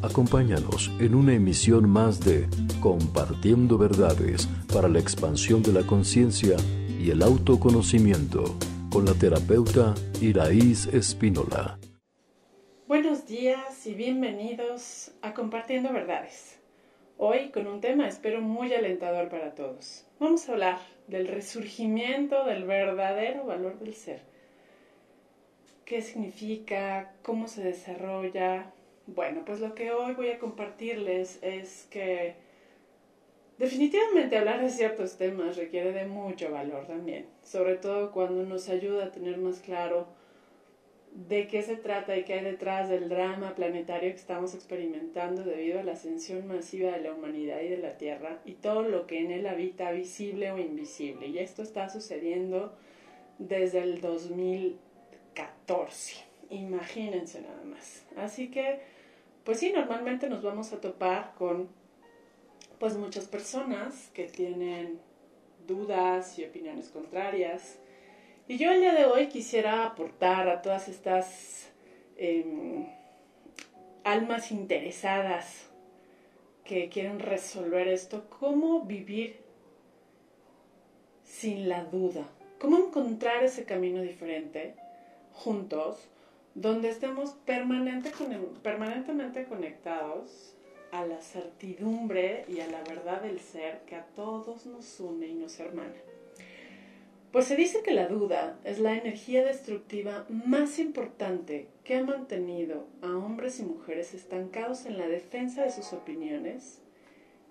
Acompáñanos en una emisión más de Compartiendo Verdades para la expansión de la conciencia y el autoconocimiento con la terapeuta Iraíz Espínola. Buenos días y bienvenidos a Compartiendo Verdades. Hoy con un tema espero muy alentador para todos. Vamos a hablar del resurgimiento del verdadero valor del ser. ¿Qué significa? ¿Cómo se desarrolla? Bueno, pues lo que hoy voy a compartirles es que definitivamente hablar de ciertos temas requiere de mucho valor también, sobre todo cuando nos ayuda a tener más claro de qué se trata y qué hay detrás del drama planetario que estamos experimentando debido a la ascensión masiva de la humanidad y de la Tierra y todo lo que en él habita, visible o invisible. Y esto está sucediendo desde el 2014. Imagínense nada más. Así que pues sí, normalmente nos vamos a topar con pues muchas personas que tienen dudas y opiniones contrarias. Y yo el día de hoy quisiera aportar a todas estas em, almas interesadas que quieren resolver esto, cómo vivir sin la duda, cómo encontrar ese camino diferente juntos donde estemos permanentemente conectados a la certidumbre y a la verdad del ser que a todos nos une y nos hermana. Pues se dice que la duda es la energía destructiva más importante que ha mantenido a hombres y mujeres estancados en la defensa de sus opiniones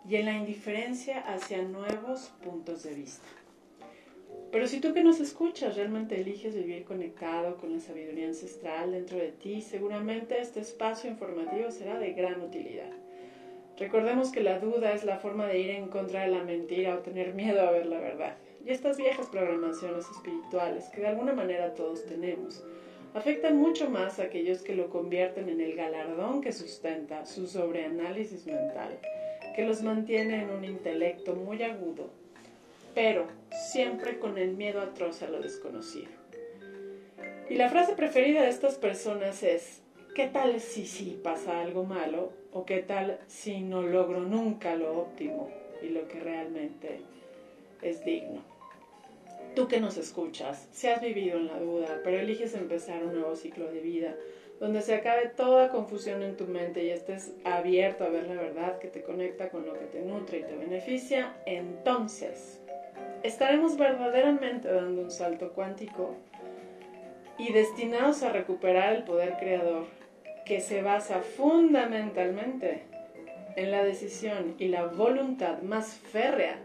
y en la indiferencia hacia nuevos puntos de vista. Pero si tú que nos escuchas realmente eliges vivir conectado con la sabiduría ancestral dentro de ti, seguramente este espacio informativo será de gran utilidad. Recordemos que la duda es la forma de ir en contra de la mentira o tener miedo a ver la verdad. Y estas viejas programaciones espirituales que de alguna manera todos tenemos afectan mucho más a aquellos que lo convierten en el galardón que sustenta su sobreanálisis mental, que los mantiene en un intelecto muy agudo pero siempre con el miedo atroz a lo desconocido. Y la frase preferida de estas personas es, ¿qué tal si sí pasa algo malo? ¿O qué tal si no logro nunca lo óptimo y lo que realmente es digno? Tú que nos escuchas, si has vivido en la duda, pero eliges empezar un nuevo ciclo de vida, donde se acabe toda confusión en tu mente y estés abierto a ver la verdad que te conecta con lo que te nutre y te beneficia, entonces estaremos verdaderamente dando un salto cuántico y destinados a recuperar el poder creador que se basa fundamentalmente en la decisión y la voluntad más férrea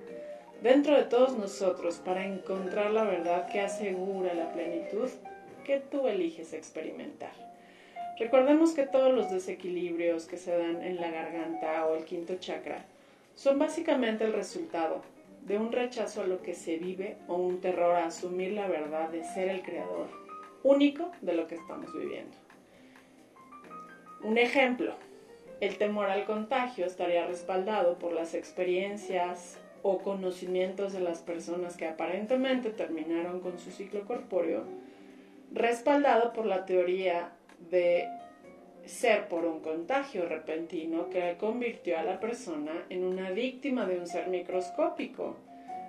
dentro de todos nosotros para encontrar la verdad que asegura la plenitud que tú eliges experimentar. Recordemos que todos los desequilibrios que se dan en la garganta o el quinto chakra son básicamente el resultado de un rechazo a lo que se vive o un terror a asumir la verdad de ser el creador único de lo que estamos viviendo. Un ejemplo, el temor al contagio estaría respaldado por las experiencias o conocimientos de las personas que aparentemente terminaron con su ciclo corpóreo, respaldado por la teoría de ser por un contagio repentino que convirtió a la persona en una víctima de un ser microscópico,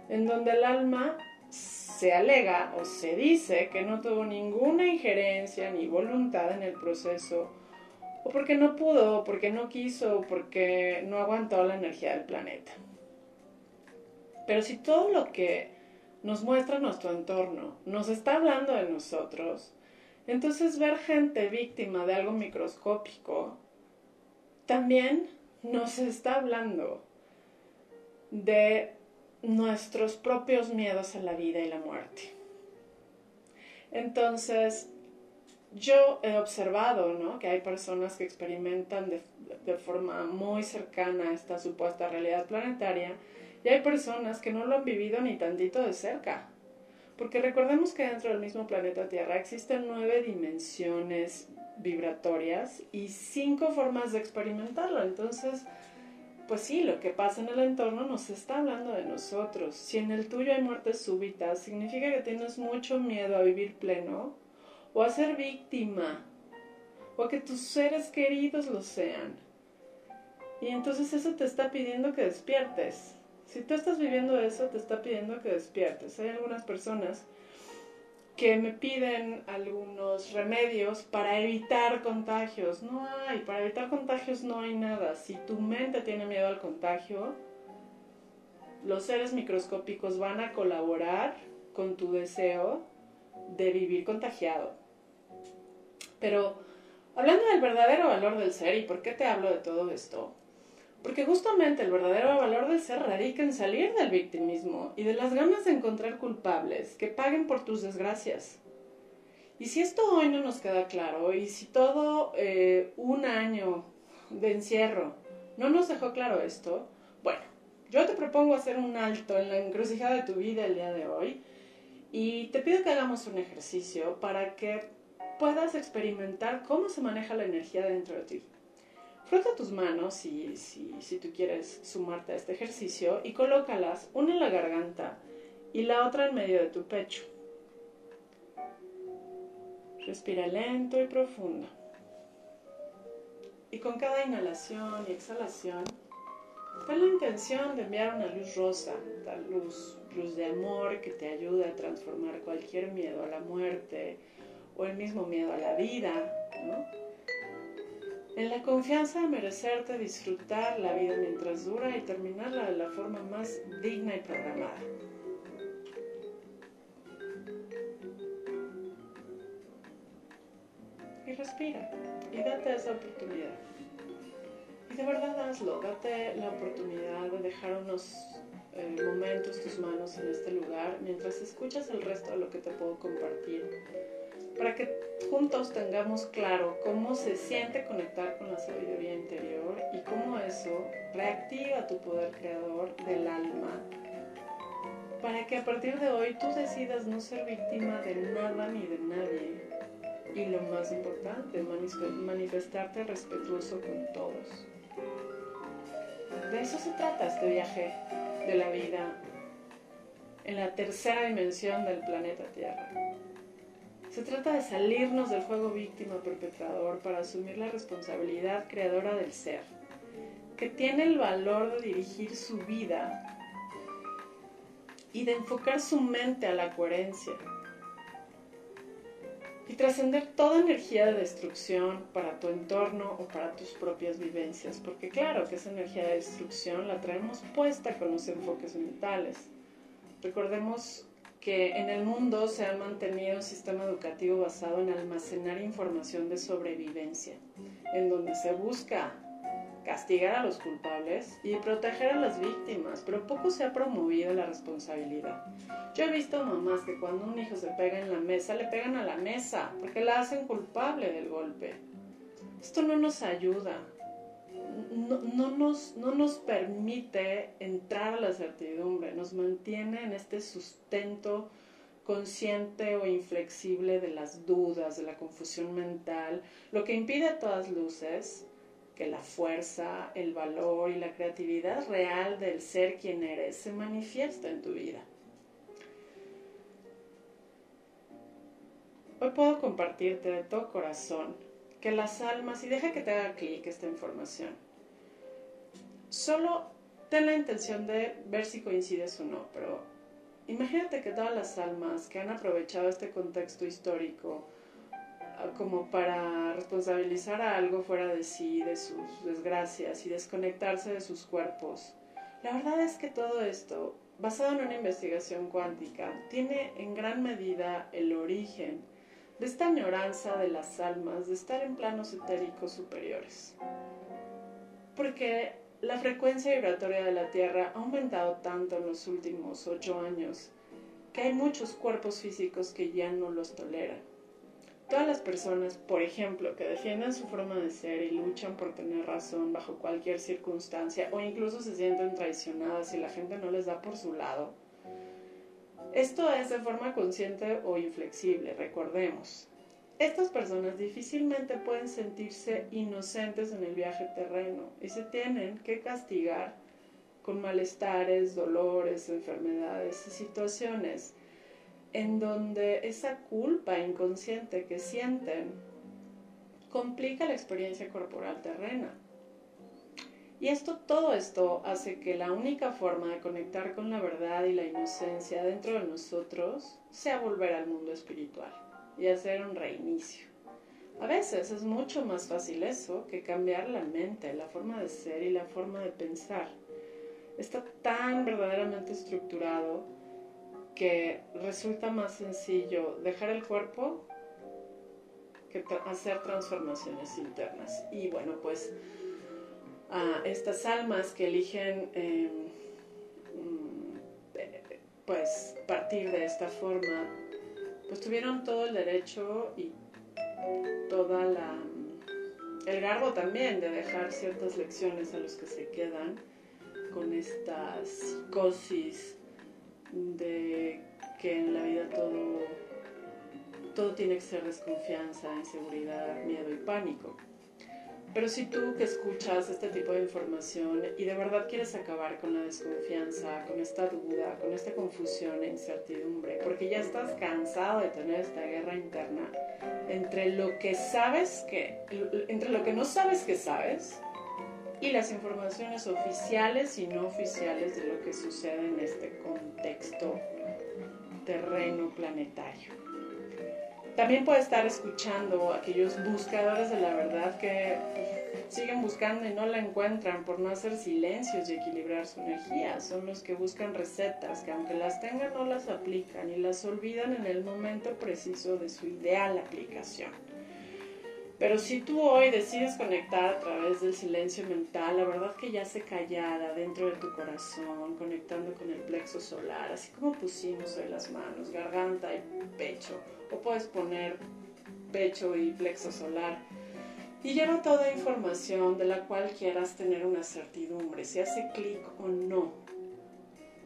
en donde el alma se alega o se dice que no tuvo ninguna injerencia ni voluntad en el proceso, o porque no pudo, o porque no quiso, o porque no aguantó la energía del planeta. Pero si todo lo que nos muestra nuestro entorno nos está hablando de nosotros, entonces ver gente víctima de algo microscópico también nos está hablando de nuestros propios miedos a la vida y la muerte. Entonces, yo he observado ¿no? que hay personas que experimentan de, de, forma muy cercana esta supuesta realidad planetaria y hay personas que no lo han vivido ni tantito de cerca. Porque recordemos que dentro del mismo planeta Tierra existen nueve dimensiones vibratorias y cinco formas de experimentarlo. Entonces, pues sí, lo que pasa en el entorno nos está hablando de nosotros. Si en el tuyo hay muerte súbita, significa que tienes mucho miedo a vivir pleno o a ser víctima o a que tus seres queridos lo sean. Y entonces eso te está pidiendo que despiertes. Si tú estás viviendo eso, te está pidiendo que despiertes. Hay algunas personas que me piden algunos remedios para evitar contagios. No hay, para evitar contagios no hay nada. Si tu mente tiene miedo al contagio, los seres microscópicos van a colaborar con tu deseo de vivir contagiado. Pero hablando del verdadero valor del ser, ¿y por qué te hablo de todo esto? Porque justamente el verdadero valor del ser radica en salir del victimismo y de las ganas de encontrar culpables que paguen por tus desgracias. Y si esto hoy no nos queda claro, y si todo eh, un año de encierro no nos dejó claro esto, bueno, yo te propongo hacer un alto en la encrucijada de tu vida el día de hoy y te pido que hagamos un ejercicio para que puedas experimentar cómo se maneja la energía dentro de ti. Frota tus manos si, si, tú quieres sumarte a este ejercicio y colócalas una en la garganta y la otra en medio de tu pecho. Respira lento y profundo. Y con cada inhalación y exhalación, ten la intención de enviar una luz rosa, tal luz, luz de amor que te ayude a transformar cualquier miedo a la muerte o el mismo miedo a la vida. En la confianza de merecerte disfrutar la vida mientras dura y terminarla de la forma más digna y programada. Y respira y date esa oportunidad. Y de verdad hazlo, date la oportunidad de dejar unos eh, momentos tus manos en este lugar mientras escuchas el resto de lo que te puedo compartir para que juntos tengamos claro cómo se siente conectar con la sabiduría interior y cómo eso reactiva tu poder creador del alma, para que a partir de hoy tú decidas no ser víctima de nada ni de nadie. Y lo más importante, manifestarte respetuoso con todos. De eso se trata este viaje de la vida en la tercera dimensión del planeta Tierra. Se trata de salirnos del juego víctima-perpetrador para asumir la responsabilidad creadora del ser, que tiene el valor de dirigir su vida y de enfocar su mente a la coherencia y trascender toda energía de destrucción para tu entorno o para tus propias vivencias, porque claro que esa energía de destrucción la traemos puesta con los enfoques mentales. Recordemos que en el mundo se ha mantenido un sistema educativo basado en almacenar información de sobrevivencia, en donde se busca castigar a los culpables y proteger a las víctimas, pero poco se ha promovido la responsabilidad. Yo he visto mamás que cuando un hijo se pega en la mesa, le pegan a la mesa porque la hacen culpable del golpe. Esto no nos ayuda, no, nos, no nos permite entrar a la certidumbre, nos mantiene en este sustento consciente o inflexible de las dudas, de la confusión mental, lo que impide a todas luces que la fuerza, el valor y la creatividad real del ser quien eres se manifiesta en tu vida. Hoy puedo compartirte de todo corazón que las almas, y deja que te haga clic esta información, solo ten la intención de ver si coincides o no, pero imagínate que todas las almas que han aprovechado este contexto histórico ah, como para responsabilizar a algo fuera de sí, de sus desgracias y desconectarse de sus cuerpos, la verdad es que todo esto, basado en una investigación cuántica, tiene en gran medida el origen de esta añoranza de las almas de estar en planos etéricos superiores. Porque la frecuencia vibratoria de la Tierra ha aumentado tanto en los últimos ocho años que hay muchos cuerpos físicos que ya no los toleran. Todas las personas, por ejemplo, que defienden su forma de ser y luchan por tener razón bajo cualquier circunstancia o incluso se sienten traicionadas y la gente no les da por su lado, esto es de forma consciente o inflexible, recordemos. Estas personas difícilmente pueden sentirse inocentes en el viaje terreno y se tienen que castigar con malestares, dolores, enfermedades y situaciones en donde esa culpa inconsciente que sienten complica la experiencia corporal terrena. Y esto, todo esto hace que la única forma de conectar con la verdad y la inocencia dentro de nosotros sea volver al mundo espiritual y hacer un reinicio. A veces es mucho más fácil eso que cambiar la mente, la forma de ser y la forma de pensar. Está tan verdaderamente estructurado que resulta más sencillo dejar el cuerpo que hacer transformaciones internas. Y bueno, pues a estas almas que eligen em, mm, pues partir de esta forma, pues tuvieron todo el derecho y toda la el garbo también de dejar ciertas lecciones a los que se quedan con esta psicosis de que en la vida todo, todo tiene que ser desconfianza, inseguridad, miedo y pánico. Pero si tú que escuchas este tipo de información y de verdad quieres acabar con la desconfianza, con esta duda, con esta confusión e incertidumbre, porque ya estás cansado de tener esta guerra interna entre lo que sabes que, entre lo que no sabes que sabes y las informaciones oficiales y no oficiales de lo que sucede en este contexto terreno planetario. También puede estar escuchando a aquellos buscadores de la verdad que pues, siguen buscando y no la encuentran por no hacer silencios y equilibrar su energía. Son los que buscan recetas que aunque las tengan no las aplican y las olvidan en el momento preciso de su ideal aplicación. Pero si tú hoy decides conectar a través del silencio mental, la verdad que ya se callada dentro de tu corazón, conectando con el plexo solar, así como pusimos hoy las manos, garganta y pecho, o puedes poner pecho y plexo solar. Y lleva toda información de la cual quieras tener una certidumbre, si hace clic o no.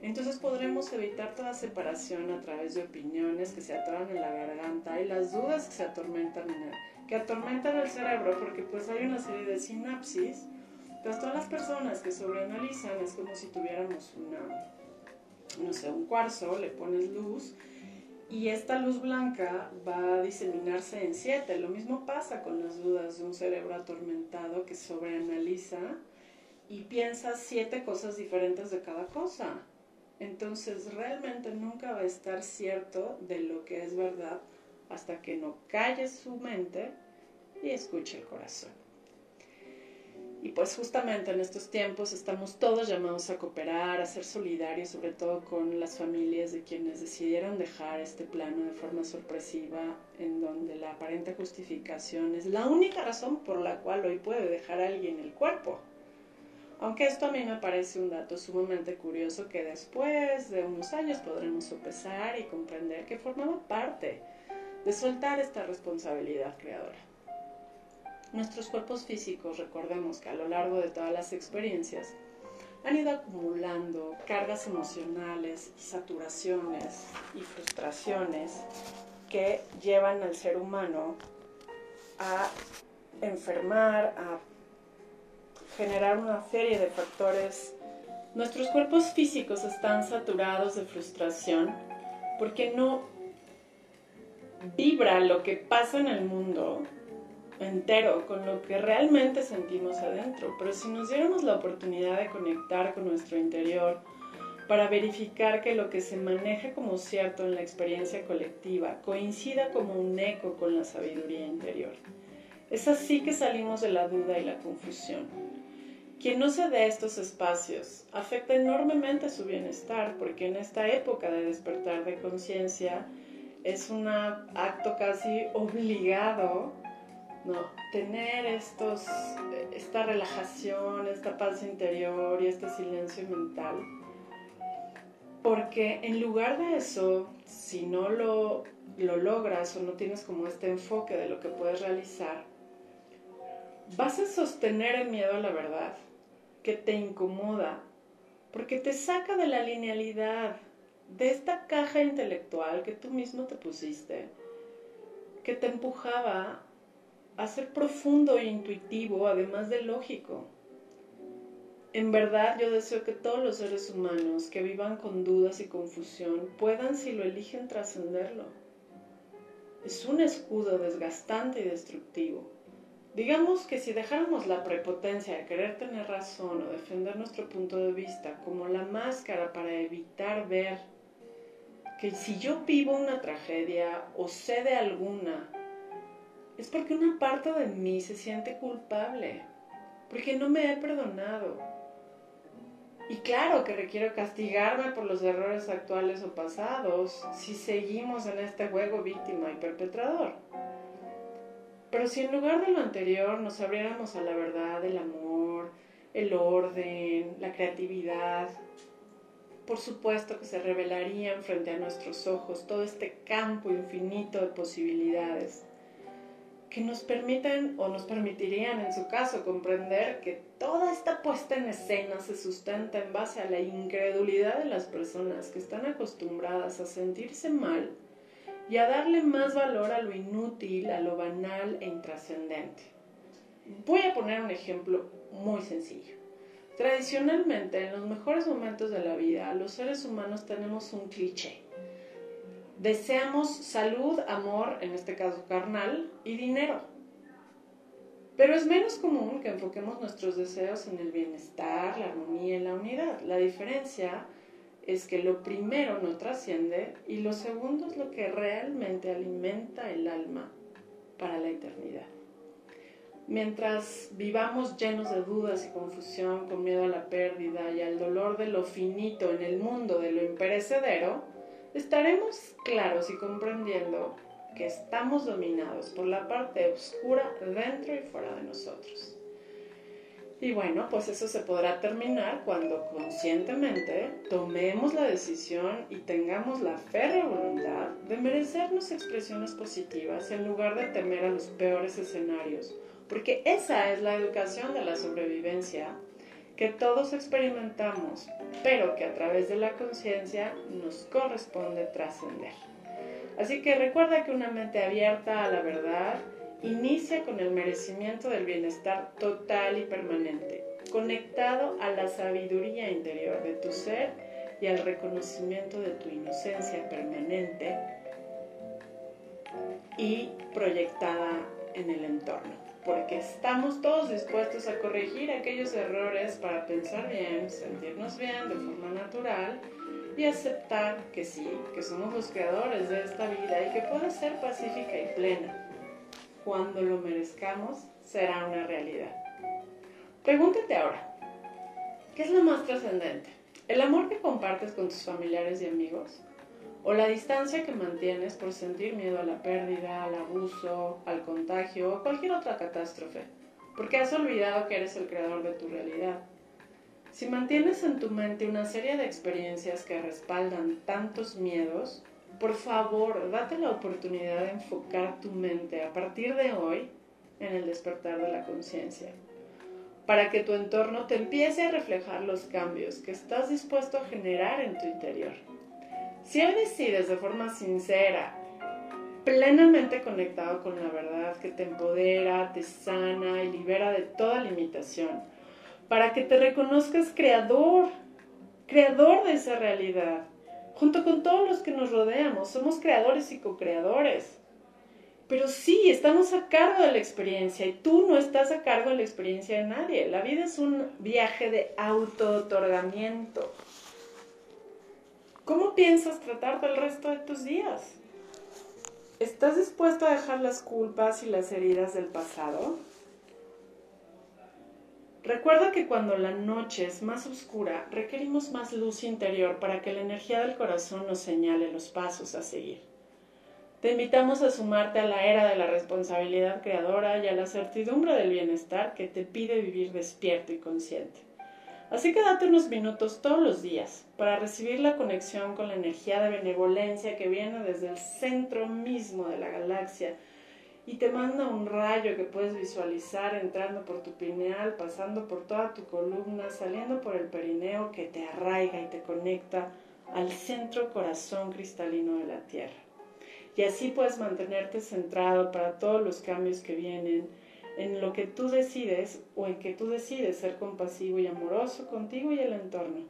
Entonces podremos evitar toda separación a través de opiniones que se atoran en la garganta y las dudas que se atormentan en el que atormentan el cerebro porque pues hay una serie de sinapsis. Entonces todas las personas que sobreanalizan es como si tuviéramos una, no sé, un cuarzo, le pones luz y esta luz blanca va a diseminarse en siete. Lo mismo pasa con las dudas de un cerebro atormentado que sobreanaliza y piensa siete cosas diferentes de cada cosa. Entonces realmente nunca va a estar cierto de lo que es verdad hasta que no calle su mente y escuche el corazón. Y pues justamente en estos tiempos estamos todos llamados a cooperar, a ser solidarios, sobre todo con las familias de quienes decidieron dejar este plano de forma sorpresiva, en donde la aparente justificación es la única razón por la cual hoy puede dejar a alguien el cuerpo. Aunque esto a mí me parece un dato sumamente curioso que después de unos años podremos sopesar y comprender que formaba parte de soltar esta responsabilidad creadora. Nuestros cuerpos físicos, recordemos que a lo largo de todas las experiencias, han ido acumulando cargas emocionales y saturaciones y frustraciones que llevan al ser humano a enfermar, a generar una serie de factores. Nuestros cuerpos físicos están saturados de frustración porque no vibra lo que pasa en el mundo entero con lo que realmente sentimos adentro. Pero si nos diéramos la oportunidad de conectar con nuestro interior para verificar que lo que se maneja como cierto en la experiencia colectiva coincida como un eco con la sabiduría interior. Es así que salimos de la duda y la confusión. Quien no se dé estos espacios afecta enormemente su bienestar porque en esta época de despertar de conciencia, es un acto casi obligado, ¿no? Tener estos, esta relajación, esta paz interior y este silencio mental. Porque en lugar de eso, si no lo, lo logras o no tienes como este enfoque de lo que puedes realizar, vas a sostener el miedo a la verdad que te incomoda, porque te saca de la linealidad, de esta caja intelectual que tú mismo te pusiste, que te empujaba a ser profundo e intuitivo, además de lógico. En verdad yo deseo que todos los seres humanos que vivan con dudas y confusión puedan, si lo eligen, trascenderlo. Es un escudo desgastante y destructivo. Digamos que si dejáramos la prepotencia de querer tener razón o defender nuestro punto de vista como la máscara para evitar ver que si yo vivo una tragedia o sé de alguna, es porque una parte de mí se siente culpable, porque no me he perdonado. Y claro que requiero castigarme por los errores actuales o pasados si seguimos en este juego víctima y perpetrador. Pero si en lugar de lo anterior nos abriéramos a la verdad, el amor, el orden, la creatividad, por supuesto que se revelarían frente a nuestros ojos todo este campo infinito de posibilidades que nos permitan o nos permitirían en su caso comprender que toda esta puesta en escena se sustenta en base a la incredulidad de las personas que están acostumbradas a sentirse mal y a darle más valor a lo inútil, a lo banal e intrascendente. Voy a poner un ejemplo muy sencillo. Tradicionalmente, en los mejores momentos de la vida, los seres humanos tenemos un cliché. Deseamos salud, amor, en este caso carnal, y dinero. Pero es menos común que enfoquemos nuestros deseos en el bienestar, la armonía y la unidad. La diferencia es que lo primero no trasciende y lo segundo es lo que realmente alimenta el alma para la eternidad. Mientras vivamos llenos de dudas y confusión, con miedo a la pérdida y al dolor de lo finito en el mundo de lo imperecedero, estaremos claros y comprendiendo que estamos dominados por la parte oscura dentro y fuera de nosotros. Y bueno, pues eso se podrá terminar cuando conscientemente tomemos la decisión y tengamos la férrea voluntad de merecernos expresiones positivas en lugar de temer a los peores escenarios, porque esa es la educación de la sobrevivencia que todos experimentamos, pero que a través de la conciencia nos corresponde trascender. Así que recuerda que una mente abierta a la verdad, Inicia con el merecimiento del bienestar total y permanente, conectado a la sabiduría interior de tu ser y al reconocimiento de tu inocencia permanente y proyectada en el entorno. Porque estamos todos dispuestos a corregir aquellos errores para pensar bien, sentirnos bien de forma natural y aceptar que sí, que somos los creadores de esta vida y que puede ser pacífica y plena cuando lo merezcamos, será una realidad. Pregúntate ahora, ¿qué es lo más trascendente? ¿El amor que compartes con tus familiares y amigos? ¿O la distancia que mantienes por sentir miedo a la pérdida, al abuso, al contagio o cualquier otra catástrofe? Porque has olvidado que eres el creador de tu realidad. Si mantienes en tu mente una serie de experiencias que respaldan tantos miedos, por favor, date la oportunidad de enfocar tu mente a partir de hoy en el despertar de la conciencia, para que tu entorno te empiece a reflejar los cambios que estás dispuesto a generar en tu interior. Si hoy decides de forma sincera, plenamente conectado con la verdad que te empodera, te sana y libera de toda limitación, para que te reconozcas creador, creador de esa realidad, junto con todos los que nos rodeamos. Somos creadores y co-creadores. Pero sí, estamos a cargo de la experiencia y tú no estás a cargo de la experiencia de nadie. La vida es un viaje de auto-otorgamiento. ¿Cómo piensas tratarte el resto de tus días? ¿Estás dispuesto a dejar las culpas y las heridas del pasado? Recuerda que cuando la noche es más oscura, requerimos más luz interior para que la energía del corazón nos señale los pasos a seguir. Te invitamos a sumarte a la era de la responsabilidad creadora y a la certidumbre del bienestar que te pide vivir despierto y consciente. Así que date unos minutos todos los días para recibir la conexión con la energía de benevolencia que viene desde el centro mismo de la galaxia y te manda un rayo que puedes visualizar entrando por tu pineal, pasando por toda tu columna, saliendo por el perineo que te arraiga y te conecta al centro corazón cristalino de la Tierra. Y así puedes mantenerte centrado para todos los cambios que vienen en lo que tú decides o en que tú decides ser compasivo y amoroso contigo y el entorno.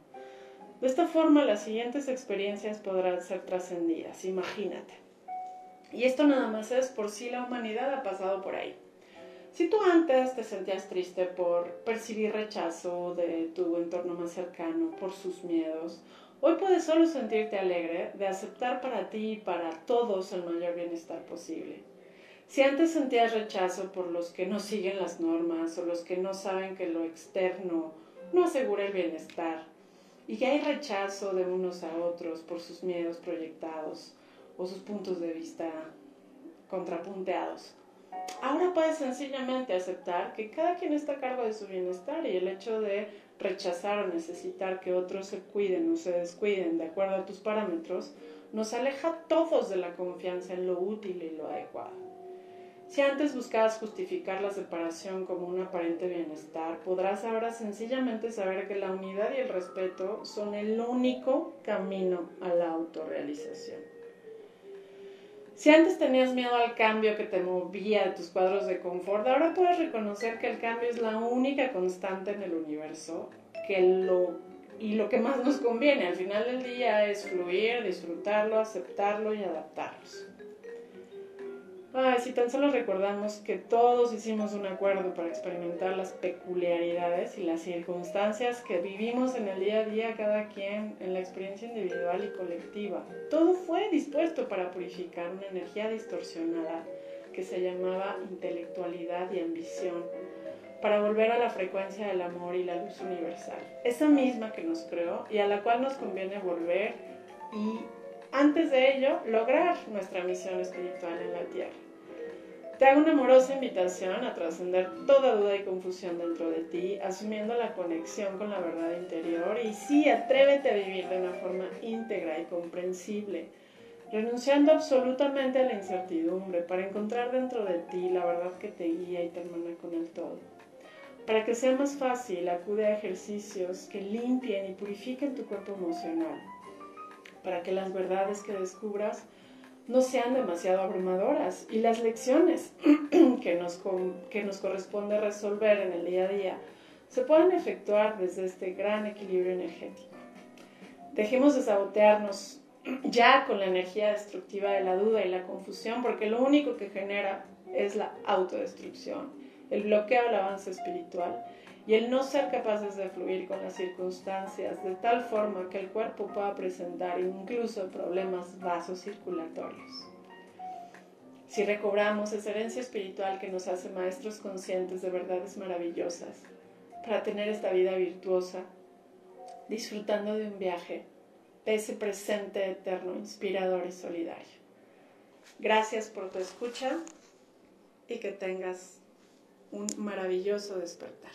De esta forma las siguientes experiencias podrán ser trascendidas. Imagínate y esto nada más es por si la humanidad ha pasado por ahí. Si tú antes te sentías triste por percibir rechazo de tu entorno más cercano, por sus miedos, hoy puedes solo sentirte alegre de aceptar para ti y para todos el mayor bienestar posible. Si antes sentías rechazo por los que no siguen las normas o los que no saben que lo externo no asegura el bienestar, y que hay rechazo de unos a otros por sus miedos proyectados o sus puntos de vista contrapunteados. Ahora puedes sencillamente aceptar que cada quien está a cargo de su bienestar y el hecho de rechazar o necesitar que otros se cuiden o se descuiden de acuerdo a tus parámetros nos aleja a todos de la confianza en lo útil y lo adecuado. Si antes buscabas justificar la separación como un aparente bienestar, podrás ahora sencillamente saber que la unidad y el respeto son el único camino a la autorrealización. Si antes tenías miedo al cambio que te movía de tus cuadros de confort, ahora puedes reconocer que el cambio es la única constante en el universo que lo, y lo que más nos conviene al final del día es fluir, disfrutarlo, aceptarlo y adaptarnos. Ay, si tan solo recordamos que todos hicimos un acuerdo para experimentar las peculiaridades y las circunstancias que vivimos en el día a día cada quien en la experiencia individual y colectiva. Todo fue dispuesto para purificar una energía distorsionada que se llamaba intelectualidad y ambición, para volver a la frecuencia del amor y la luz universal. Esa misma que nos creó y a la cual nos conviene volver y antes de ello lograr nuestra misión espiritual en la tierra. Te hago una amorosa invitación a trascender toda duda y confusión dentro de ti, asumiendo la conexión con la verdad interior y sí, atrévete a vivir de una forma íntegra y comprensible, renunciando absolutamente a la incertidumbre para encontrar dentro de ti la verdad que te guía y te hermana con el todo. Para que sea más fácil, acude a ejercicios que limpien y purifiquen tu cuerpo emocional para que las verdades que descubras no sean demasiado abrumadoras y las lecciones que nos, que nos corresponde resolver en el día a día se puedan efectuar desde este gran equilibrio energético. Dejemos de sabotearnos ya con la energía destructiva de la duda y la confusión, porque lo único que genera es la autodestrucción, el bloqueo al avance espiritual y el no ser capaces de fluir con las circunstancias de tal forma que el cuerpo pueda presentar incluso problemas vasocirculatorios. Si recobramos esa herencia espiritual que nos hace maestros conscientes de verdades maravillosas, para tener esta vida virtuosa, disfrutando de un viaje, de ese presente eterno, inspirador y solidario. Gracias por tu escucha y que tengas un maravilloso despertar.